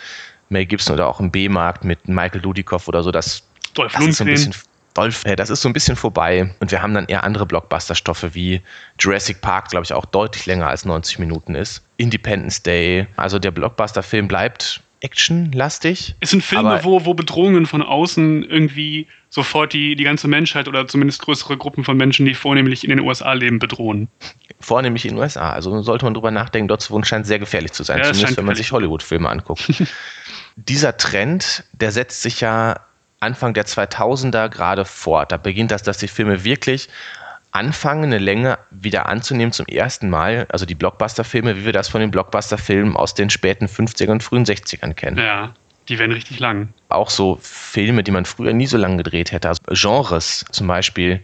Mel Gibson oder auch im B-Markt mit Michael Dudikoff oder so, das, Dolph das ist so ein bisschen Rolf, äh, das ist so ein bisschen vorbei und wir haben dann eher andere Blockbuster-Stoffe wie Jurassic Park, glaube ich, auch deutlich länger als 90 Minuten ist. Independence Day. Also der Blockbuster-Film bleibt actionlastig. Es sind Filme, wo, wo Bedrohungen von außen irgendwie sofort die, die ganze Menschheit oder zumindest größere Gruppen von Menschen, die vornehmlich in den USA leben, bedrohen. Vornehmlich in den USA. Also sollte man drüber nachdenken, dort zu wohnen scheint sehr gefährlich zu sein, ja, zumindest wenn man sich Hollywood-Filme anguckt. (laughs) Dieser Trend, der setzt sich ja Anfang der 2000er gerade fort. Da beginnt das, dass die Filme wirklich anfangen, eine Länge wieder anzunehmen zum ersten Mal, also die Blockbuster-Filme, wie wir das von den Blockbuster-Filmen aus den späten 50ern und frühen 60ern kennen. Ja, die werden richtig lang. Auch so Filme, die man früher nie so lange gedreht hätte. Also Genres, zum Beispiel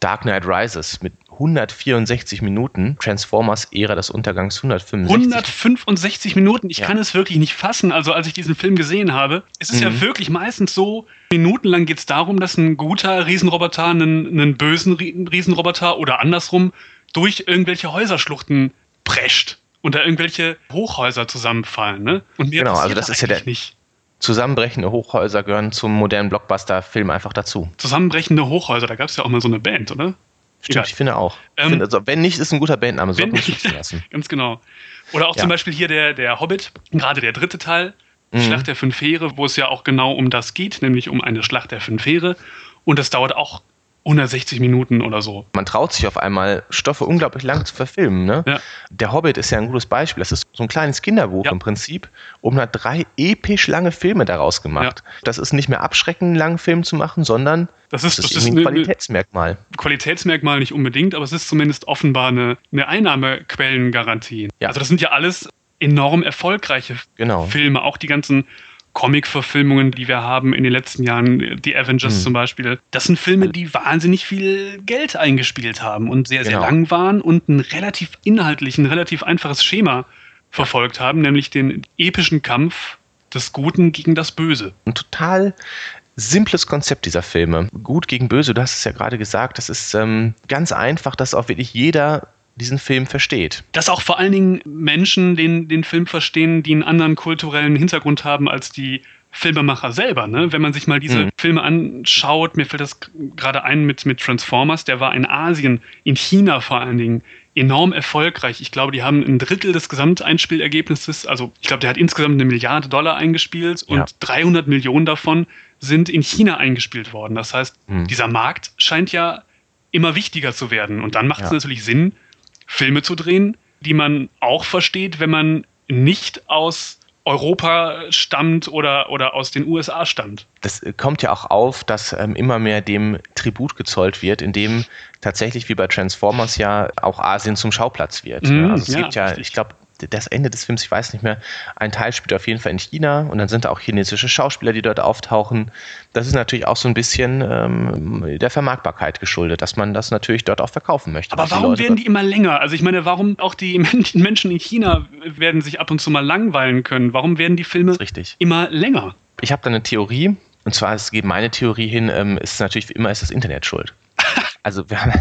Dark Knight Rises mit 164 Minuten, Transformers Ära des Untergangs 165. 165 Minuten, ich ja. kann es wirklich nicht fassen. Also als ich diesen Film gesehen habe, es ist mhm. ja wirklich meistens so, minutenlang geht es darum, dass ein guter Riesenroboter einen, einen bösen Riesenroboter oder andersrum durch irgendwelche Häuserschluchten prescht und da irgendwelche Hochhäuser zusammenfallen. Ne? Und mir genau, also das ist ja der, nicht. Zusammenbrechende Hochhäuser gehören zum modernen Blockbuster-Film einfach dazu. Zusammenbrechende Hochhäuser, da gab es ja auch mal so eine Band, oder? Stimmt, Egal. ich finde auch. Ich ähm, finde, also, wenn nicht, ist ein guter Bandname, sollte man nicht lassen. (laughs) Ganz genau. Oder auch ja. zum Beispiel hier der, der Hobbit, gerade der dritte Teil, mhm. Schlacht der fünf Heere, wo es ja auch genau um das geht, nämlich um eine Schlacht der fünf Heere. Und das dauert auch 160 Minuten oder so. Man traut sich auf einmal, Stoffe unglaublich lang zu verfilmen. Ne? Ja. Der Hobbit ist ja ein gutes Beispiel. Das ist so ein kleines Kinderbuch ja. im Prinzip und man hat drei episch lange Filme daraus gemacht. Ja. Das ist nicht mehr abschreckend, einen langen Film zu machen, sondern das ist, das ist, ein Qualitätsmerkmal. Qualitätsmerkmal nicht unbedingt, aber es ist zumindest offenbar eine, eine Einnahmequellengarantie. Also das sind ja alles enorm erfolgreiche genau. Filme, auch die ganzen Comic-Verfilmungen, die wir haben in den letzten Jahren, die Avengers mhm. zum Beispiel, das sind Filme, die wahnsinnig viel Geld eingespielt haben und sehr, sehr genau. lang waren und ein relativ inhaltlich, ein relativ einfaches Schema verfolgt haben, nämlich den epischen Kampf des Guten gegen das Böse. Ein total simples Konzept dieser Filme. Gut gegen Böse, du hast es ja gerade gesagt, das ist ähm, ganz einfach, dass auch wirklich jeder diesen Film versteht. Dass auch vor allen Dingen Menschen den, den Film verstehen, die einen anderen kulturellen Hintergrund haben als die Filmemacher selber. Ne? Wenn man sich mal diese mhm. Filme anschaut, mir fällt das gerade ein mit, mit Transformers, der war in Asien, in China vor allen Dingen, enorm erfolgreich. Ich glaube, die haben ein Drittel des Gesamteinspielergebnisses, also ich glaube, der hat insgesamt eine Milliarde Dollar eingespielt und ja. 300 Millionen davon sind in China eingespielt worden. Das heißt, mhm. dieser Markt scheint ja immer wichtiger zu werden. Und dann macht es ja. natürlich Sinn, Filme zu drehen, die man auch versteht, wenn man nicht aus Europa stammt oder, oder aus den USA stammt. Das kommt ja auch auf, dass ähm, immer mehr dem Tribut gezollt wird, indem tatsächlich wie bei Transformers ja auch Asien zum Schauplatz wird. Mm, also es ja, gibt ja, richtig. ich glaube, das Ende des Films, ich weiß nicht mehr, ein Teil spielt auf jeden Fall in China und dann sind da auch chinesische Schauspieler, die dort auftauchen. Das ist natürlich auch so ein bisschen ähm, der Vermarktbarkeit geschuldet, dass man das natürlich dort auch verkaufen möchte. Aber warum die werden die immer länger? Also ich meine, warum auch (laughs) die Menschen in China werden sich ab und zu mal langweilen können? Warum werden die Filme immer länger? Ich habe da eine Theorie, und zwar es geht meine Theorie hin, ähm, ist natürlich wie immer ist das Internet schuld. (laughs) Also wir haben,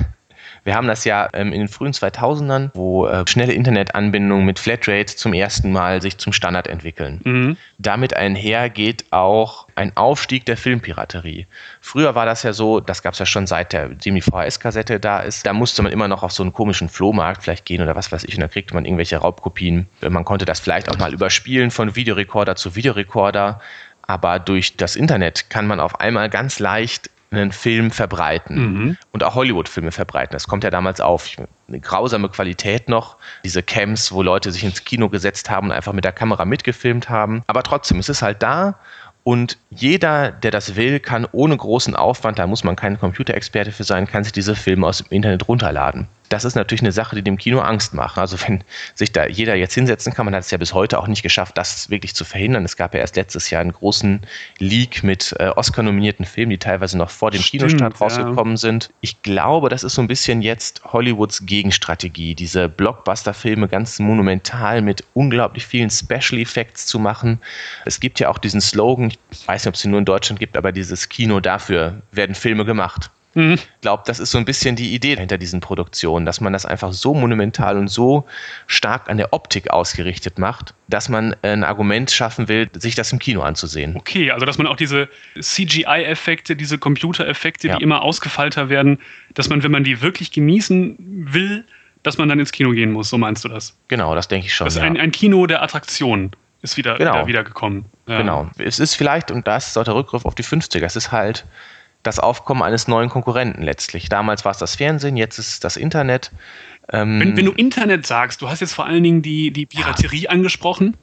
wir haben das ja ähm, in den frühen 2000ern, wo äh, schnelle Internetanbindungen mit Flatrate zum ersten Mal sich zum Standard entwickeln. Mhm. Damit einher geht auch ein Aufstieg der Filmpiraterie. Früher war das ja so, das gab es ja schon seit der die VHS-Kassette da ist. Da musste man immer noch auf so einen komischen Flohmarkt vielleicht gehen oder was weiß ich und da kriegte man irgendwelche Raubkopien. Man konnte das vielleicht auch mal überspielen von Videorekorder zu Videorekorder. Aber durch das Internet kann man auf einmal ganz leicht einen Film verbreiten mhm. und auch Hollywood-Filme verbreiten. Das kommt ja damals auf. Eine grausame Qualität noch. Diese Camps, wo Leute sich ins Kino gesetzt haben und einfach mit der Kamera mitgefilmt haben. Aber trotzdem, es ist halt da und jeder, der das will, kann ohne großen Aufwand, da muss man kein Computerexperte für sein, kann sich diese Filme aus dem Internet runterladen das ist natürlich eine Sache, die dem Kino Angst macht. Also wenn sich da jeder jetzt hinsetzen kann, man hat es ja bis heute auch nicht geschafft, das wirklich zu verhindern. Es gab ja erst letztes Jahr einen großen Leak mit äh, Oscar-nominierten Filmen, die teilweise noch vor dem Stimmt, Kinostart rausgekommen ja. sind. Ich glaube, das ist so ein bisschen jetzt Hollywoods Gegenstrategie, diese Blockbuster-Filme ganz monumental mit unglaublich vielen Special Effects zu machen. Es gibt ja auch diesen Slogan, ich weiß nicht, ob es ihn nur in Deutschland gibt, aber dieses Kino dafür werden Filme gemacht. Mhm. Ich glaube, das ist so ein bisschen die Idee hinter diesen Produktionen, dass man das einfach so monumental und so stark an der Optik ausgerichtet macht, dass man ein Argument schaffen will, sich das im Kino anzusehen. Okay, also dass man auch diese CGI-Effekte, diese Computereffekte, ja. die immer ausgefeilter werden, dass man, wenn man die wirklich genießen will, dass man dann ins Kino gehen muss, so meinst du das? Genau, das denke ich schon. Das ist ja. ein, ein Kino der Attraktion ist wieder, genau. wieder, wieder gekommen. Ja. Genau. Es ist vielleicht, und das ist auch der Rückgriff auf die 50er, es ist halt das Aufkommen eines neuen Konkurrenten letztlich. Damals war es das Fernsehen, jetzt ist es das Internet. Ähm wenn, wenn, du Internet sagst, du hast jetzt vor allen Dingen die, die Piraterie ja. angesprochen.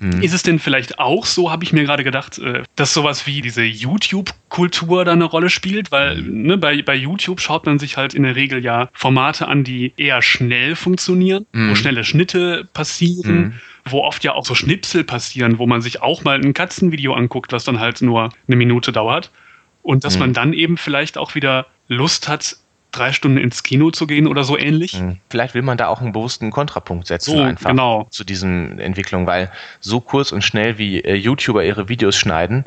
Mhm. Ist es denn vielleicht auch so, habe ich mir gerade gedacht, äh, dass sowas wie diese YouTube-Kultur da eine Rolle spielt? Weil mhm. ne, bei, bei YouTube schaut man sich halt in der Regel ja Formate an, die eher schnell funktionieren, mhm. wo schnelle Schnitte passieren, mhm. wo oft ja auch so Schnipsel passieren, wo man sich auch mal ein Katzenvideo anguckt, was dann halt nur eine Minute dauert. Und dass man mhm. dann eben vielleicht auch wieder Lust hat, drei Stunden ins Kino zu gehen oder so ähnlich. Hm. Vielleicht will man da auch einen bewussten Kontrapunkt setzen so, einfach genau. zu diesen Entwicklungen, weil so kurz und schnell wie äh, YouTuber ihre Videos schneiden,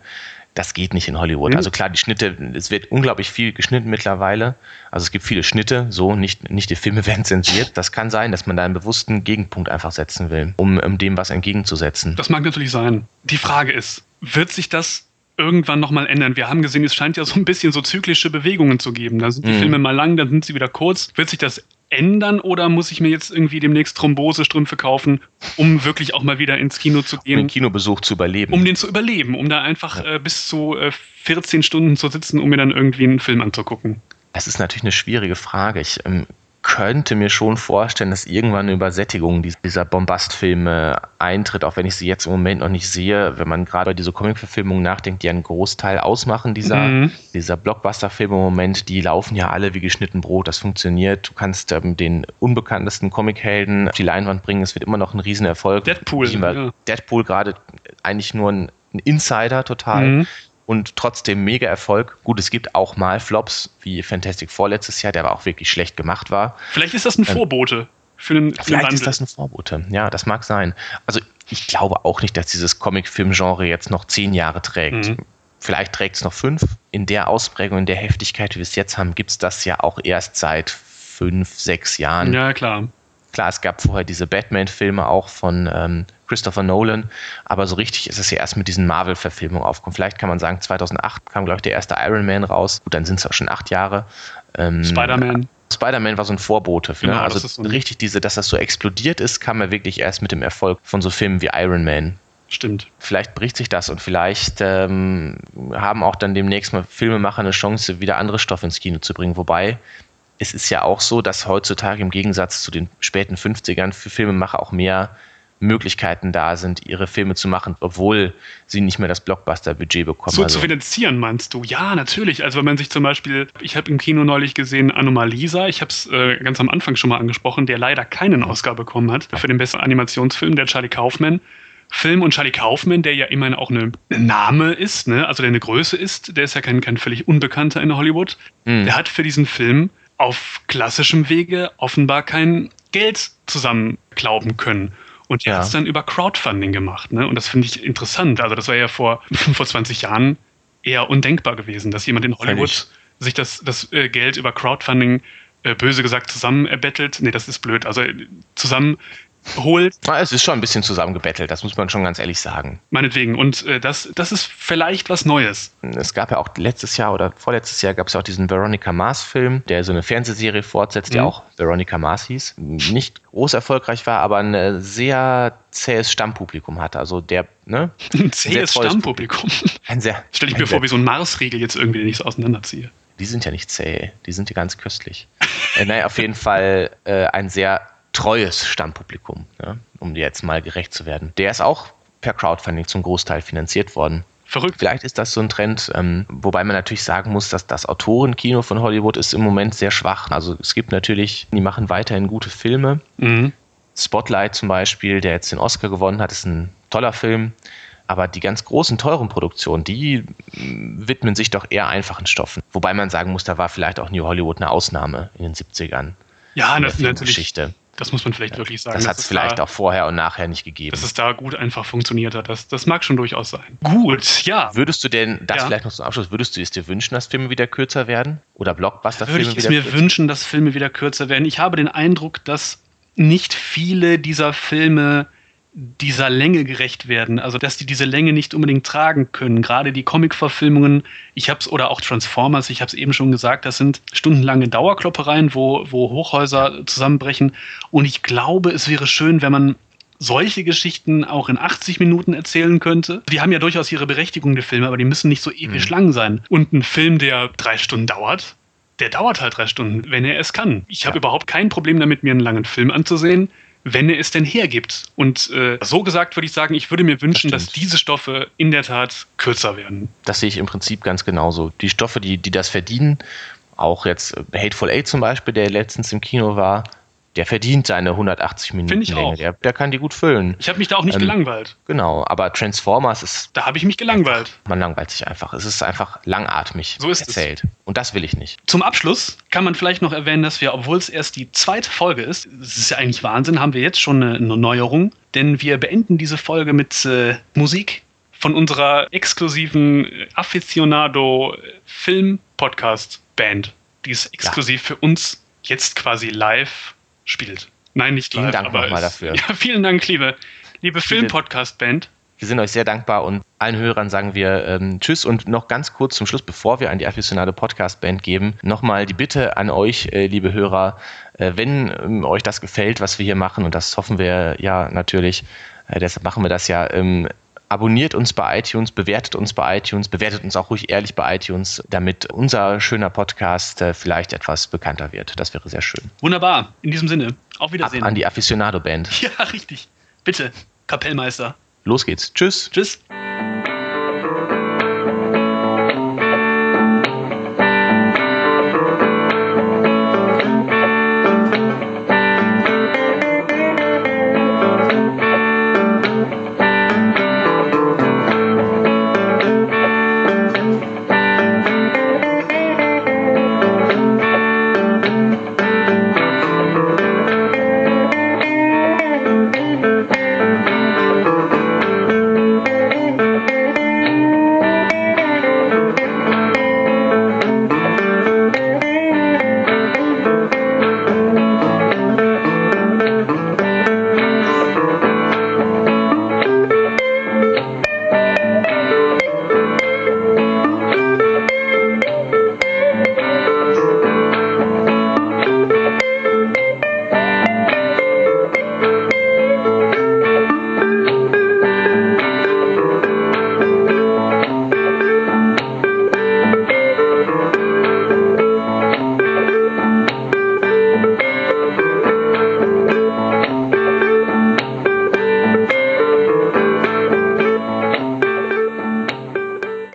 das geht nicht in Hollywood. Mhm. Also klar, die Schnitte, es wird unglaublich viel geschnitten mittlerweile. Also es gibt viele Schnitte, so nicht, nicht die Filme (laughs) werden zensiert. Das kann sein, dass man da einen bewussten Gegenpunkt einfach setzen will, um, um dem was entgegenzusetzen. Das mag natürlich sein. Die Frage ist, wird sich das irgendwann nochmal ändern. Wir haben gesehen, es scheint ja so ein bisschen so zyklische Bewegungen zu geben. Da sind die mhm. Filme mal lang, dann sind sie wieder kurz. Wird sich das ändern oder muss ich mir jetzt irgendwie demnächst Thrombosestrümpfe kaufen, um wirklich auch mal wieder ins Kino zu gehen? Um den Kinobesuch zu überleben. Um den zu überleben, um da einfach ja. äh, bis zu äh, 14 Stunden zu sitzen, um mir dann irgendwie einen Film anzugucken. Das ist natürlich eine schwierige Frage. Ich ähm, könnte mir schon vorstellen, dass irgendwann eine Übersättigung dieser Bombastfilme eintritt, auch wenn ich sie jetzt im Moment noch nicht sehe. Wenn man gerade über diese Comic-Verfilmungen nachdenkt, die einen Großteil ausmachen, dieser, mhm. dieser Blockbuster-Filme im Moment, die laufen ja alle wie geschnitten Brot. Das funktioniert. Du kannst ähm, den unbekanntesten Comic-Helden auf die Leinwand bringen. Es wird immer noch ein Riesenerfolg. Deadpool. Ja. Deadpool gerade eigentlich nur ein, ein Insider total. Mhm und trotzdem mega Erfolg. Gut, es gibt auch mal Flops wie Fantastic Four letztes Jahr, der aber auch wirklich schlecht gemacht war. Vielleicht ist das ein ähm, Vorbote für den, für Vielleicht ist das ein Vorbote. Ja, das mag sein. Also ich glaube auch nicht, dass dieses Comic-Film-Genre jetzt noch zehn Jahre trägt. Mhm. Vielleicht trägt es noch fünf. In der Ausprägung, in der Heftigkeit, wie wir es jetzt haben, gibt es das ja auch erst seit fünf, sechs Jahren. Ja, klar. Klar, es gab vorher diese Batman-Filme auch von ähm, Christopher Nolan, aber so richtig ist es ja erst mit diesen Marvel-Verfilmungen aufgekommen. Vielleicht kann man sagen, 2008 kam, glaube ich, der erste Iron Man raus. Gut, dann sind es auch schon acht Jahre. Ähm, Spider-Man. Spider-Man war so ein Vorbote. Genau, ne? Also so richtig diese, dass das so explodiert ist, kam ja wirklich erst mit dem Erfolg von so Filmen wie Iron Man. Stimmt. Vielleicht bricht sich das und vielleicht ähm, haben auch dann demnächst mal Filmemacher eine Chance, wieder andere Stoffe ins Kino zu bringen. Wobei es ist ja auch so, dass heutzutage im Gegensatz zu den späten 50ern für Filmemacher auch mehr Möglichkeiten da sind, ihre Filme zu machen, obwohl sie nicht mehr das Blockbuster-Budget bekommen. So also. zu finanzieren, meinst du? Ja, natürlich. Also wenn man sich zum Beispiel, ich habe im Kino neulich gesehen Anomalisa, ich habe es äh, ganz am Anfang schon mal angesprochen, der leider keinen Oscar bekommen hat für den besten Animationsfilm, der Charlie Kaufman. Film und Charlie Kaufman, der ja immerhin auch eine Name ist, ne? also der eine Größe ist, der ist ja kein, kein völlig Unbekannter in Hollywood, mhm. der hat für diesen Film auf klassischem Wege offenbar kein Geld zusammenklauben können. Und er ja. hat es dann über Crowdfunding gemacht. Ne? Und das finde ich interessant. Also das war ja vor, (laughs) vor 20 Jahren eher undenkbar gewesen, dass jemand in Hollywood sich das, das äh, Geld über Crowdfunding äh, böse gesagt zusammen erbettelt. Nee, das ist blöd. Also äh, zusammen holt. Es ist schon ein bisschen zusammengebettelt, das muss man schon ganz ehrlich sagen. Meinetwegen. Und äh, das, das ist vielleicht was Neues. Es gab ja auch letztes Jahr oder vorletztes Jahr gab es ja auch diesen Veronica Mars-Film, der so eine Fernsehserie fortsetzt, mhm. der auch Veronica Mars hieß. Nicht groß erfolgreich war, aber ein sehr zähes Stammpublikum hatte. Also der, ne? (laughs) Ein zähes Stammpublikum. Ein sehr. Stell ich mir vor, wie so ein Mars-Riegel jetzt irgendwie nicht so auseinanderziehe. Die sind ja nicht zäh, die sind ja ganz köstlich. äh, naja, auf jeden Fall äh, ein sehr treues Stammpublikum, ne? um dir jetzt mal gerecht zu werden. Der ist auch per Crowdfunding zum Großteil finanziert worden. Verrückt. Vielleicht ist das so ein Trend, ähm, wobei man natürlich sagen muss, dass das Autorenkino von Hollywood ist im Moment sehr schwach. Also es gibt natürlich, die machen weiterhin gute Filme. Mhm. Spotlight zum Beispiel, der jetzt den Oscar gewonnen hat, ist ein toller Film. Aber die ganz großen, teuren Produktionen, die mm, widmen sich doch eher einfachen Stoffen. Wobei man sagen muss, da war vielleicht auch New Hollywood eine Ausnahme in den 70ern. Ja, das natürlich. Das muss man vielleicht ja, wirklich sagen. Das hat es vielleicht da, auch vorher und nachher nicht gegeben. Dass es da gut einfach funktioniert hat. Das, das mag schon durchaus sein. Gut, ja. Würdest du denn, das ja. vielleicht noch zum Abschluss, würdest du es dir wünschen, dass Filme wieder kürzer werden? Oder Blockbuster-Filme wieder kürzer? Würde ich es mir wünschen, dass Filme wieder kürzer werden? Ich habe den Eindruck, dass nicht viele dieser Filme dieser Länge gerecht werden. Also, dass die diese Länge nicht unbedingt tragen können. Gerade die Comic-Verfilmungen, ich hab's, oder auch Transformers, ich habe es eben schon gesagt, das sind stundenlange Dauerkloppereien, wo, wo Hochhäuser zusammenbrechen. Und ich glaube, es wäre schön, wenn man solche Geschichten auch in 80 Minuten erzählen könnte. Die haben ja durchaus ihre Berechtigung, die Filme, aber die müssen nicht so ewig mhm. lang sein. Und ein Film, der drei Stunden dauert, der dauert halt drei Stunden, wenn er es kann. Ich habe überhaupt kein Problem damit, mir einen langen Film anzusehen wenn er es denn hergibt. Und äh, so gesagt würde ich sagen, ich würde mir wünschen, das dass diese Stoffe in der Tat kürzer werden. Das sehe ich im Prinzip ganz genauso. Die Stoffe, die, die das verdienen, auch jetzt Hateful Eight zum Beispiel, der letztens im Kino war, der verdient seine 180 Minuten Finde ich Länge. Auch. Der, der kann die gut füllen. Ich habe mich da auch nicht ähm, gelangweilt. Genau, aber Transformers ist. Da habe ich mich gelangweilt. Man langweilt sich einfach. Es ist einfach langatmig so ist erzählt. Es. Und das will ich nicht. Zum Abschluss kann man vielleicht noch erwähnen, dass wir, obwohl es erst die zweite Folge ist, das ist ja eigentlich Wahnsinn, haben wir jetzt schon eine, eine Neuerung. Denn wir beenden diese Folge mit äh, Musik von unserer exklusiven äh, Aficionado-Film-Podcast-Band. Die ist exklusiv ja. für uns jetzt quasi live spielt. Nein, nicht vielen live, Dank aber nochmal dafür. (laughs) Ja, vielen Dank, liebe, liebe Film-Podcast-Band. Wir sind euch sehr dankbar und allen Hörern sagen wir ähm, Tschüss und noch ganz kurz zum Schluss, bevor wir an die Aficionado Podcast Band geben, nochmal die Bitte an euch, äh, liebe Hörer, äh, wenn ähm, euch das gefällt, was wir hier machen und das hoffen wir ja natürlich, äh, deshalb machen wir das ja, ähm, abonniert uns bei iTunes, bewertet uns bei iTunes, bewertet uns auch ruhig ehrlich bei iTunes, damit unser schöner Podcast äh, vielleicht etwas bekannter wird. Das wäre sehr schön. Wunderbar. In diesem Sinne, auf Wiedersehen. Ab an die Aficionado Band. (laughs) Ja, richtig. Bitte, Kapellmeister. Los geht's. Tschüss. Tschüss.